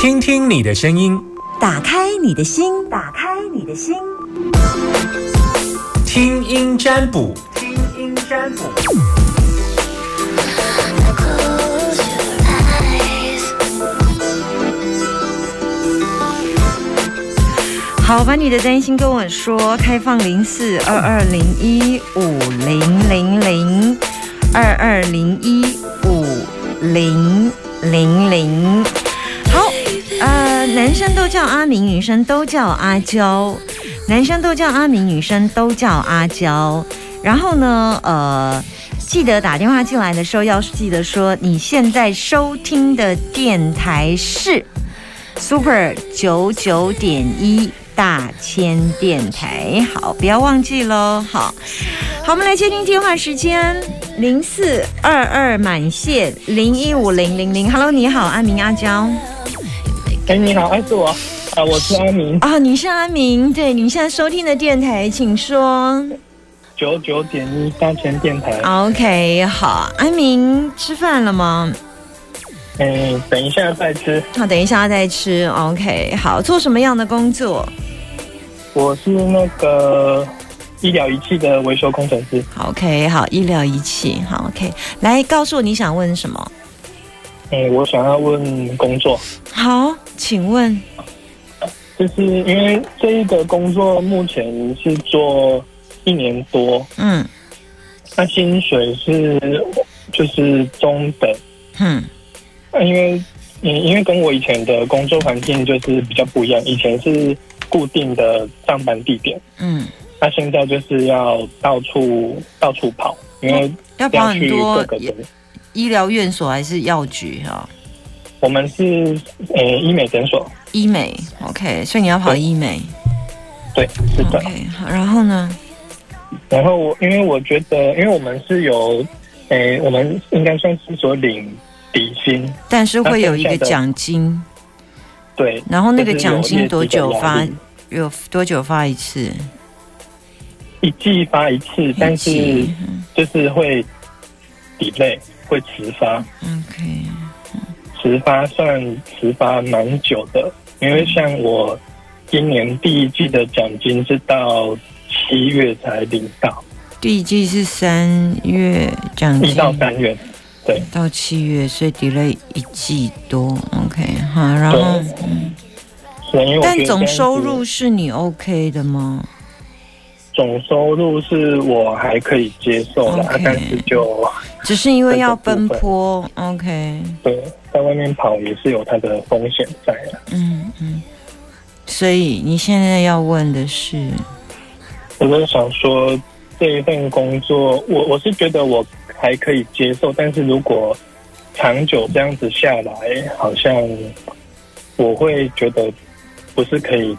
听听你的声音，打开你的心，打开你的心，听音占卜，听音占卜。好，把你的担心跟我说。开放零四二二零一五零零零二二零一五零零零。男生都叫阿明，女生都叫阿娇。男生都叫阿明，女生都叫阿娇。然后呢，呃，记得打电话进来的时候，要记得说你现在收听的电台是 Super 九九点一。大千电台，好，不要忘记喽。好，好，我们来接听电话时间，零四二二满线零一五零零零。Hello，你好，阿明阿娇。哎，你好，哎，是我，啊，我是阿明。啊，你是阿明，对，你现在收听的电台，请说。九九点一大千电台。OK，好，阿明吃饭了吗？嗯，等一下再吃。好，等一下再吃。OK，好，做什么样的工作？我是那个医疗仪器的维修工程师。OK，好，医疗仪器，好，OK，来告诉我你想问什么？嗯，我想要问工作。好，请问。就是因为这一个工作目前是做一年多，嗯，那薪水是就是中等，嗯，因为嗯，因为跟我以前的工作环境就是比较不一样，以前是。固定的上班地点，嗯，那现在就是要到处到处跑，因为要跑很多医疗院所还是药局哈。我们是呃医美诊所，医美，OK，所以你要跑医美，对，是的。OK，好，然后呢？然后我因为我觉得，因为我们是有，诶，我们应该算是所领底薪，但是会有一个奖金。对，然后那个奖金多久发？有多久发一次？一季发一次，但是就是会 delay，会迟发。OK，迟发算迟发蛮久的，因为像我今年第一季的奖金是到七月才领到。第一季是三月奖金，一到三月。对，到七月，所以 delay 一季多，OK，好，然后，但总收入是你 OK 的吗？总收入是我还可以接受的，但是就只是因为要奔波，OK，对，在外面跑也是有它的风险在的，嗯嗯，所以你现在要问的是，我在想说这一份工作，我我是觉得我。还可以接受，但是如果长久这样子下来，好像我会觉得不是可以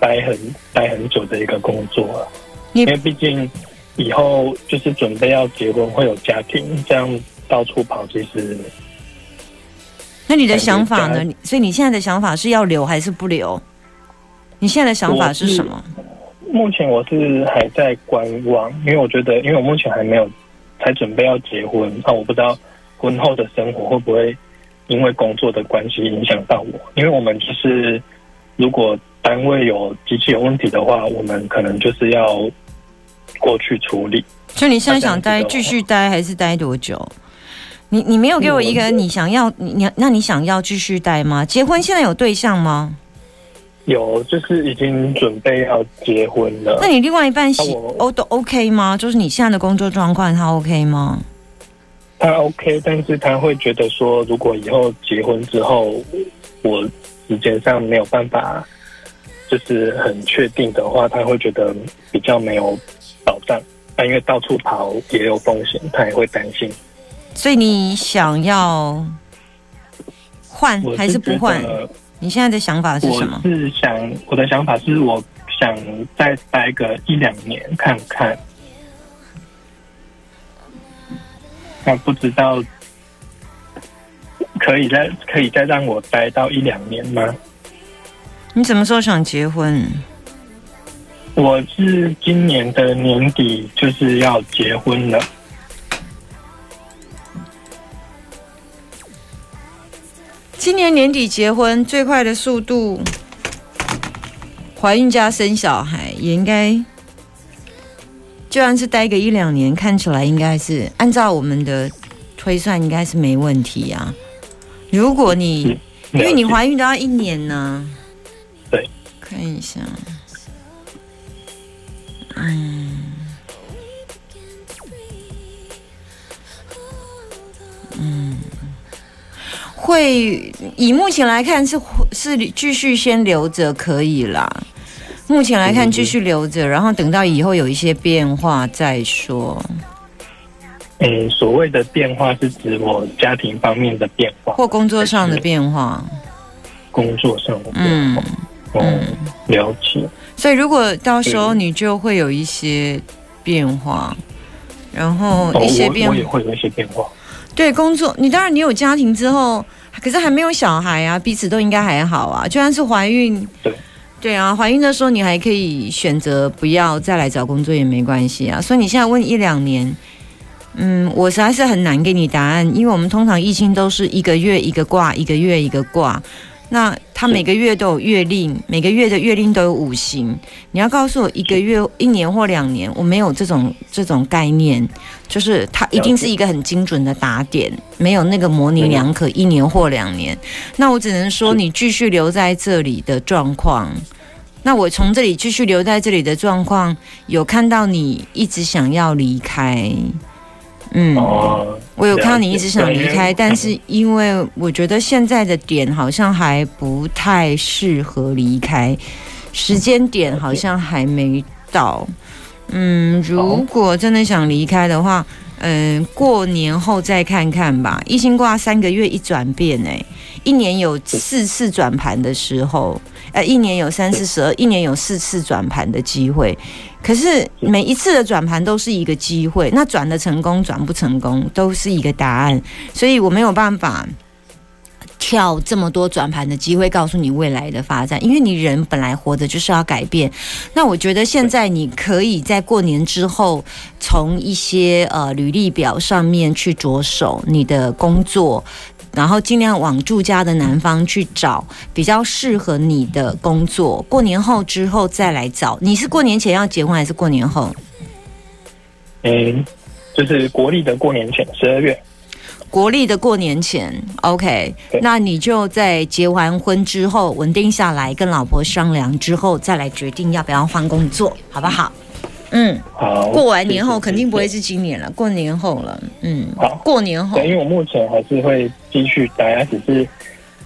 待很待很久的一个工作，因为毕竟以后就是准备要结婚，会有家庭，这样到处跑，其实。那你的想法呢？所以你现在的想法是要留还是不留？你现在的想法是什么？目前我是还在观望，因为我觉得，因为我目前还没有。才准备要结婚，那我不知道婚后的生活会不会因为工作的关系影响到我？因为我们就是如果单位有机器有问题的话，我们可能就是要过去处理。所以你现在想待继续待还是待多久？你你没有给我一个你想要你你那你想要继续待吗？结婚现在有对象吗？有，就是已经准备要结婚了。那你另外一半喜哦都 OK 吗？就是你现在的工作状况，他 OK 吗？他 OK，但是他会觉得说，如果以后结婚之后，我时间上没有办法，就是很确定的话，他会觉得比较没有保障。那因为到处跑也有风险，他也会担心。所以你想要换还是不换？你现在的想法是什么？我是想，我的想法是，我想再待个一两年看看。那不知道可以再可以再让我待到一两年吗？你什么时候想结婚？我是今年的年底就是要结婚了。今年年底结婚，最快的速度，怀孕加生小孩也应该，就算是待个一两年，看起来应该是按照我们的推算，应该是没问题呀。如果你因为你怀孕都要一年呢，对，看一下，嗯。嗯，会以目前来看是是继续先留着可以啦。目前来看继续留着，然后等到以后有一些变化再说。诶，所谓的变化是指我家庭方面的变化，或工作上的变化。工作上的变化，嗯，了解。所以如果到时候你就会有一些变化，然后一些变，我也会有一些变化。对工作，你当然你有家庭之后，可是还没有小孩啊，彼此都应该还好啊。就算是怀孕，对对啊，怀孕的时候你还可以选择不要再来找工作也没关系啊。所以你现在问一两年，嗯，我实在是很难给你答案，因为我们通常疫情都是一个月一个卦，一个月一个卦。那他每个月都有月令，每个月的月令都有五行。你要告诉我一个月、一年或两年，我没有这种这种概念，就是它一定是一个很精准的打点，没有那个模棱两可一年或两年。那我只能说你继续留在这里的状况。那我从这里继续留在这里的状况，有看到你一直想要离开。嗯，我有看到你一直想离开，但是因为我觉得现在的点好像还不太适合离开，时间点好像还没到。嗯，如果真的想离开的话，嗯，嗯过年后再看看吧。一星卦三个月一转变，哎，一年有四次转盘的时候。呃，一年有三四十二，一年有四次转盘的机会，可是每一次的转盘都是一个机会，那转的成功转不成功都是一个答案，所以我没有办法跳这么多转盘的机会告诉你未来的发展，因为你人本来活着就是要改变。那我觉得现在你可以在过年之后，从一些呃履历表上面去着手你的工作。然后尽量往住家的南方去找比较适合你的工作。过年后之后再来找。你是过年前要结婚还是过年后？嗯，就是国历的过年前，十二月。国历的过年前，OK。那你就在结完婚之后稳定下来，跟老婆商量之后再来决定要不要换工作，好不好？嗯，好。过完年后肯定不会是今年了，过年后了。嗯，好，过年后。对，因为我目前还是会继续待，只是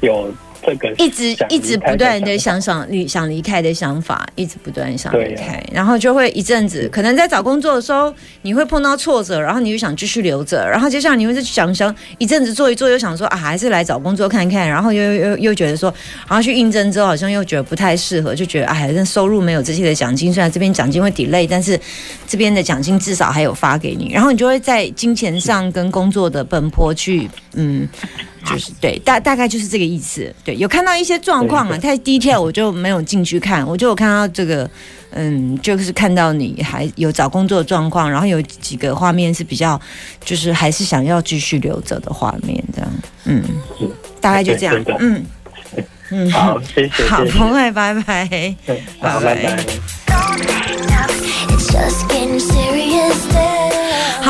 有。这个一直一直不断的想想离想离开的想法，一直不断想离开，然后就会一阵子，可能在找工作的时候，你会碰到挫折，然后你就想继续留着，然后接下来你会想想一阵子做一做，又想说啊，还是来找工作看看，然后又又又觉得说，然后去应征之后，好像又觉得不太适合，就觉得哎，那收入没有这些的奖金，虽然这边奖金会 delay，但是这边的奖金至少还有发给你，然后你就会在金钱上跟工作的奔波去，嗯。就是对，大大概就是这个意思。对，有看到一些状况啊，太 detail 我就没有进去看。我就有看到这个，嗯，就是看到你还有找工作的状况，然后有几个画面是比较，就是还是想要继续留着的画面，这样。嗯，大概就这样。嗯嗯，好，谢谢，好，不会，拜拜，拜拜。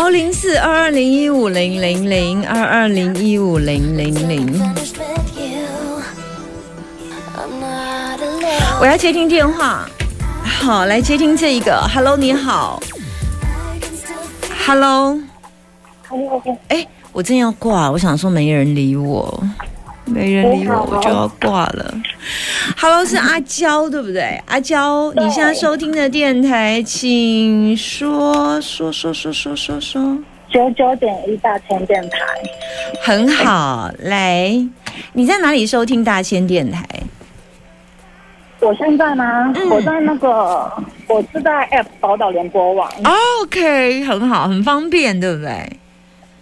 好，零四二二零一五零零零二二零一五零零零。我要接听电话。好，来接听这一个。Hello，你好。Hello。哎，我正要挂，我想说没人理我。没人理我，我就要挂了。Hello，是阿娇对不对？阿娇，你现在收听的电台，请说说说说说说说。九九点一大千电台，很好。来，你在哪里收听大千电台？我现在吗？我在那个，我是在 App 宝岛联播网。OK，很好，很方便，对不对？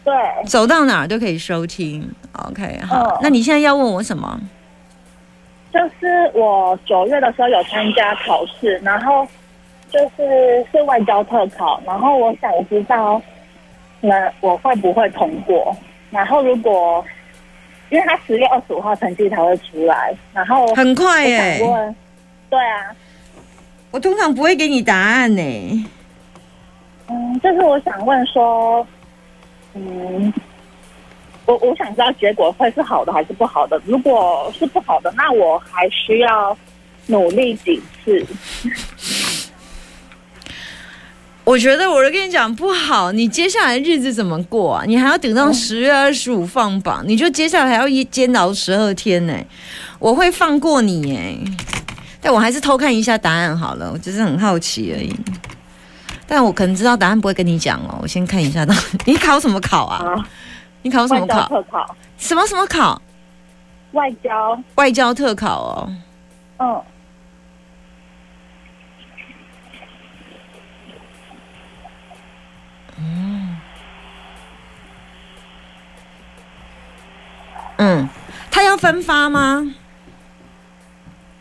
对，走到哪儿都可以收听。OK，好，那你现在要问我什么？就是我九月的时候有参加考试，然后就是是外交特考，然后我想知道，那我会不会通过？然后如果因为他十月二十五号成绩才会出来，然后很快耶。对啊，我通常不会给你答案呢。嗯，就是我想问说，嗯，我我想知道结果会是好的还是不好的。如果是不好的，那我还需要努力几次？我觉得我就跟你讲不好，你接下来日子怎么过啊？你还要等到十月二十五放榜，你就接下来还要一煎熬十二天呢。我会放过你哎，但我还是偷看一下答案好了，我只是很好奇而已。但我可能知道答案不会跟你讲哦，我先看一下。到 你考什么考啊？你考什么考？特考？什么什么考？外交？外交特考哦。嗯。嗯。嗯，他要分发吗？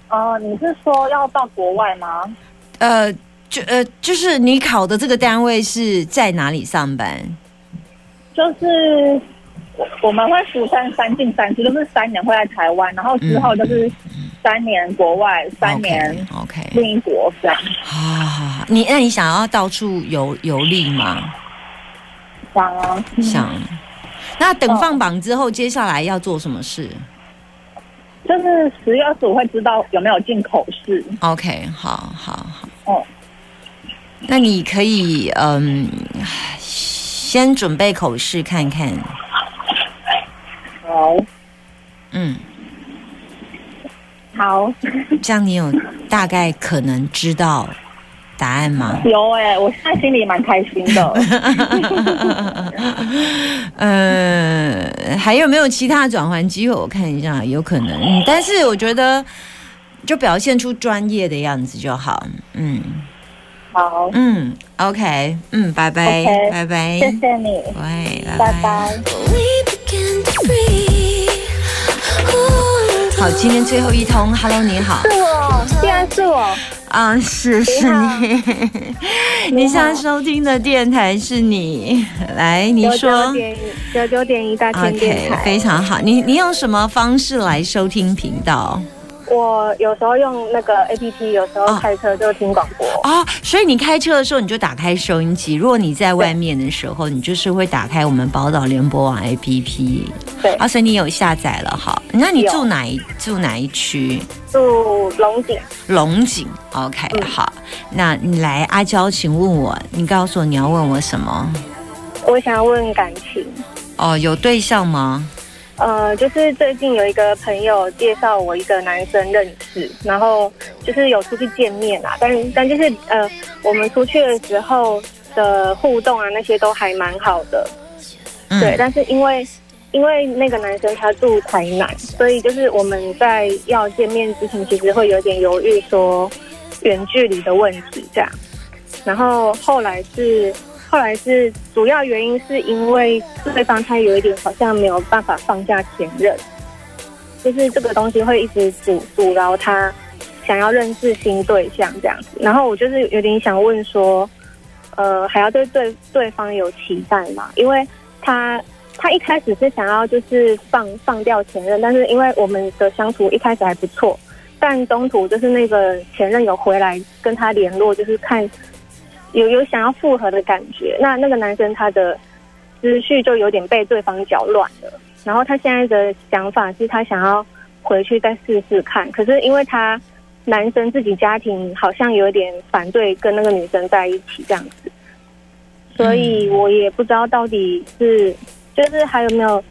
哦，你是说要到国外吗？呃。就呃，就是你考的这个单位是在哪里上班？就是我们会釜山三进三出，就是三年会在台湾，然后之后就是三年国外，三年 OK 另一国这样。好好好，你那你想要到处游游历吗？想啊，想。那等放榜之后，接下来要做什么事？就是十月二十五会知道有没有进口试。OK，好好好，哦。那你可以嗯，先准备口试看看。好。嗯。好。这样你有大概可能知道答案吗？有哎，我现在心里蛮开心的。嗯，还有没有其他转换机会？我看一下，有可能。但是我觉得，就表现出专业的样子就好。嗯。好，嗯，OK，嗯，拜拜，拜拜，谢谢你，喂，拜拜。好，今天最后一通，Hello，你好，是我，竟然是我，啊，是是你，你现在收听的电台是你，来，你说，九九点一大千电台，非常好，你你用什么方式来收听频道？我有时候用那个 A P P，有时候开车就听广播啊。所以你开车的时候你就打开收音机，如果你在外面的时候，你就是会打开我们宝岛联播网 A P P。对，啊，所以你有下载了哈。那你住哪一住哪一区？住龙井。龙井，OK，好。那你来阿娇，请问我，你告诉我你要问我什么？我想要问感情。哦，有对象吗？呃，就是最近有一个朋友介绍我一个男生认识，然后就是有出去见面啦，但但就是呃，我们出去的时候的互动啊，那些都还蛮好的，对。但是因为因为那个男生他住台南，所以就是我们在要见面之前，其实会有点犹豫，说远距离的问题这样。然后后来是。后来是主要原因是因为对方他有一点好像没有办法放下前任，就是这个东西会一直阻阻挠他想要认识新对象这样子。然后我就是有点想问说，呃，还要对对对方有期待嘛？因为他他一开始是想要就是放放掉前任，但是因为我们的相处一开始还不错，但中途就是那个前任有回来跟他联络，就是看。有有想要复合的感觉，那那个男生他的思绪就有点被对方搅乱了。然后他现在的想法是他想要回去再试试看，可是因为他男生自己家庭好像有点反对跟那个女生在一起这样子，所以我也不知道到底是就是还有没有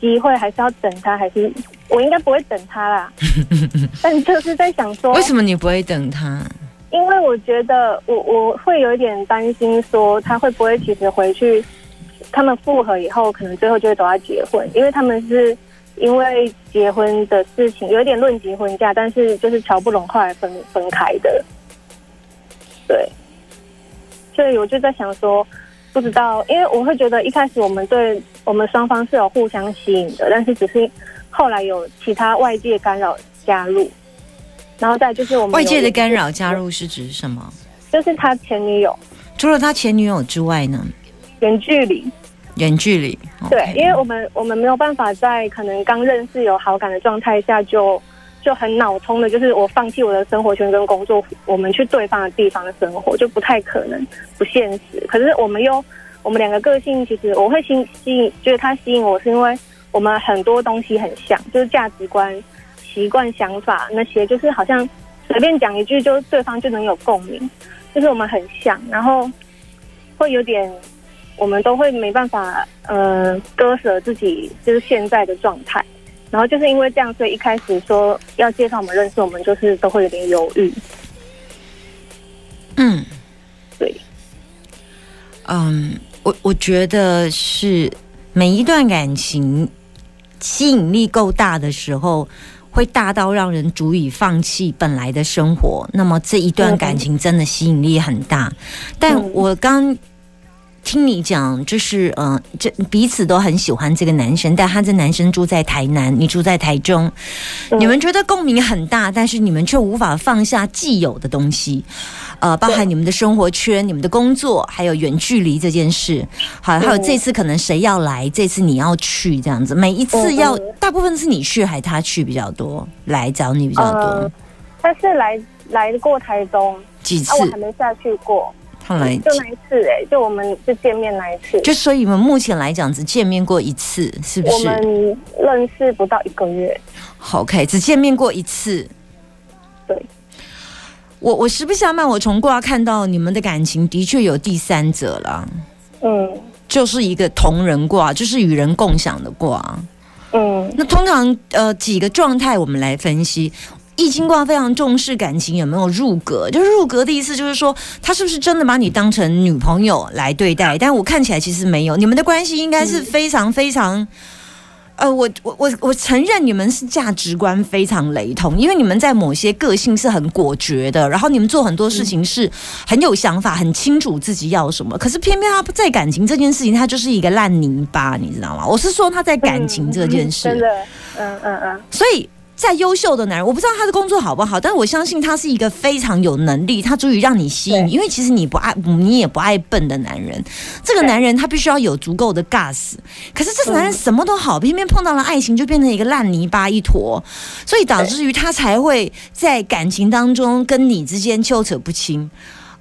机会，还是要等他，还是我应该不会等他啦。但就是在想说，为什么你不会等他？因为我觉得我我会有一点担心，说他会不会其实回去，他们复合以后，可能最后就会走到结婚，因为他们是因为结婚的事情有点论及婚嫁，但是就是瞧不拢，后来分分开的。对，所以我就在想说，不知道，因为我会觉得一开始我们对我们双方是有互相吸引的，但是只是后来有其他外界干扰加入。然后再就是我们外界的干扰加入是指什么？就是他前女友。除了他前女友之外呢？远距离。远距离。对，因为我们我们没有办法在可能刚认识有好感的状态下就就很脑冲的，就是我放弃我的生活圈跟工作，我们去对方的地方的生活，就不太可能，不现实。可是我们又我们两个个性，其实我会吸吸引，就是他吸引我是因为我们很多东西很像，就是价值观、习惯、想法那些，就是好像随便讲一句，就对方就能有共鸣，就是我们很像，然后会有点。我们都会没办法，呃，割舍自己就是现在的状态，然后就是因为这样，所以一开始说要介绍我们认识，我们就是都会有点犹豫。嗯，对，嗯，我我觉得是每一段感情吸引力够大的时候，会大到让人足以放弃本来的生活。那么这一段感情真的吸引力很大，但我刚。听你讲，就是嗯，这彼此都很喜欢这个男生，但他这男生住在台南，你住在台中，你们觉得共鸣很大，但是你们却无法放下既有的东西，呃，包含你们的生活圈、你们的工作，还有远距离这件事。好，还有这次可能谁要来，这次你要去这样子，每一次要大部分是你去，还是他去比较多，来找你比较多。他是来来过台中。几次，我还没下去过。他来就那一次哎，就我们就见面那一次，就所以你们目前来讲只见面过一次，是不是？我们认识不到一个月，OK，只见面过一次。对，我我实不相瞒，我从卦看到你们的感情的确有第三者了，嗯，就是一个同人卦，就是与人共享的卦，嗯，那通常呃几个状态我们来分析。易经卦非常重视感情有没有入格，就是入格的意思，就是说他是不是真的把你当成女朋友来对待？但我看起来其实没有，你们的关系应该是非常非常，呃，我我我我承认你们是价值观非常雷同，因为你们在某些个性是很果决的，然后你们做很多事情是很有想法，很清楚自己要什么。可是偏偏他不在感情这件事情，他就是一个烂泥巴，你知道吗？我是说他在感情这件事，真的，嗯嗯嗯，所以。再优秀的男人，我不知道他的工作好不好，但是我相信他是一个非常有能力，他足以让你吸引。因为其实你不爱，你也不爱笨的男人。这个男人他必须要有足够的 gas，可是这个男人什么都好，偏偏碰到了爱情就变成一个烂泥巴一坨，所以导致于他才会在感情当中跟你之间纠扯不清。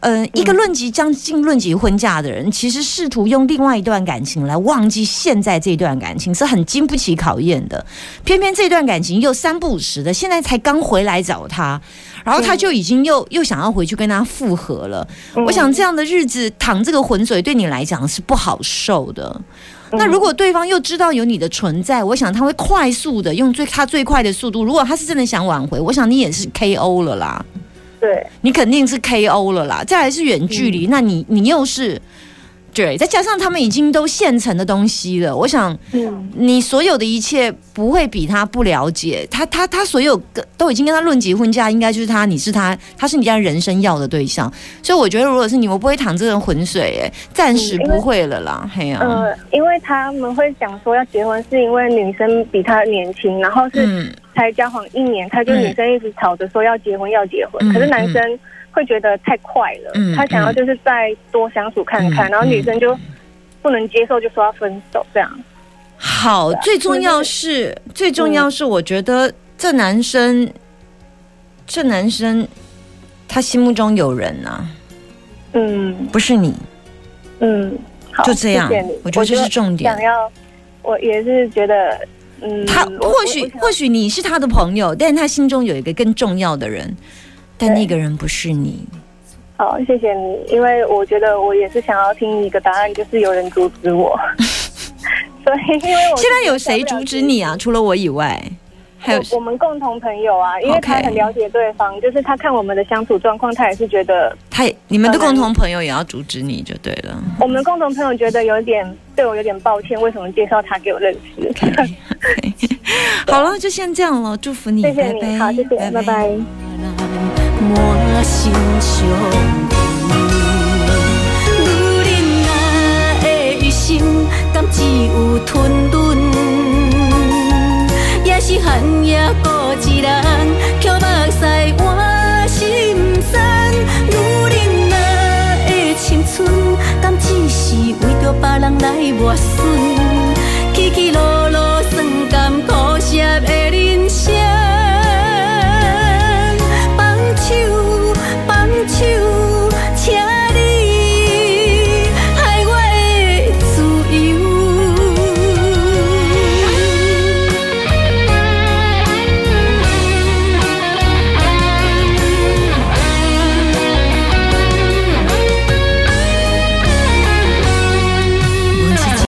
呃，一个论及将近论及婚嫁的人，其实试图用另外一段感情来忘记现在这段感情，是很经不起考验的。偏偏这段感情又三不五时的，现在才刚回来找他，然后他就已经又又想要回去跟他复合了。我想这样的日子淌这个浑水，对你来讲是不好受的。那如果对方又知道有你的存在，我想他会快速的用最他最快的速度。如果他是真的想挽回，我想你也是 K.O. 了啦。对你肯定是 KO 了啦，再来是远距离，那你你又是。对，再加上他们已经都现成的东西了，我想，你所有的一切不会比他不了解他，他他所有都已经跟他论及婚嫁，应该就是他，你是他，他是你家人生要的对象，所以我觉得如果是你，我不会淌这种浑水，哎，暂时不会了啦，嘿呀，呃，因为他们会讲说要结婚，是因为女生比他年轻，然后是才交往一年，他就女生一直吵着说要结婚要结婚，可是男生。会觉得太快了，他想要就是再多相处看看，然后女生就不能接受，就说要分手这样。好，最重要是最重要是，我觉得这男生，这男生他心目中有人呐，嗯，不是你，嗯，好，就这样，我觉得这是重点。想要，我也是觉得，嗯，他或许或许你是他的朋友，但是他心中有一个更重要的人。但那个人不是你。好，谢谢你，因为我觉得我也是想要听一个答案，就是有人阻止我。所以，因为我 现在有谁阻止你啊？除了我以外，还有我们共同朋友啊，因为他很了解对方，就是他看我们的相处状况，他也是觉得他你们的共同朋友也要阻止你就对了。我们共同朋友觉得有点对我有点抱歉，为什么介绍他给我认识？好了，就先这样了，祝福你，谢谢你，好，谢谢，拜拜。满心，敢只有吞忍？也是寒夜孤一人，却目屎换心酸。女人啊的青春，敢只是为着别人？人来磨损，起起落。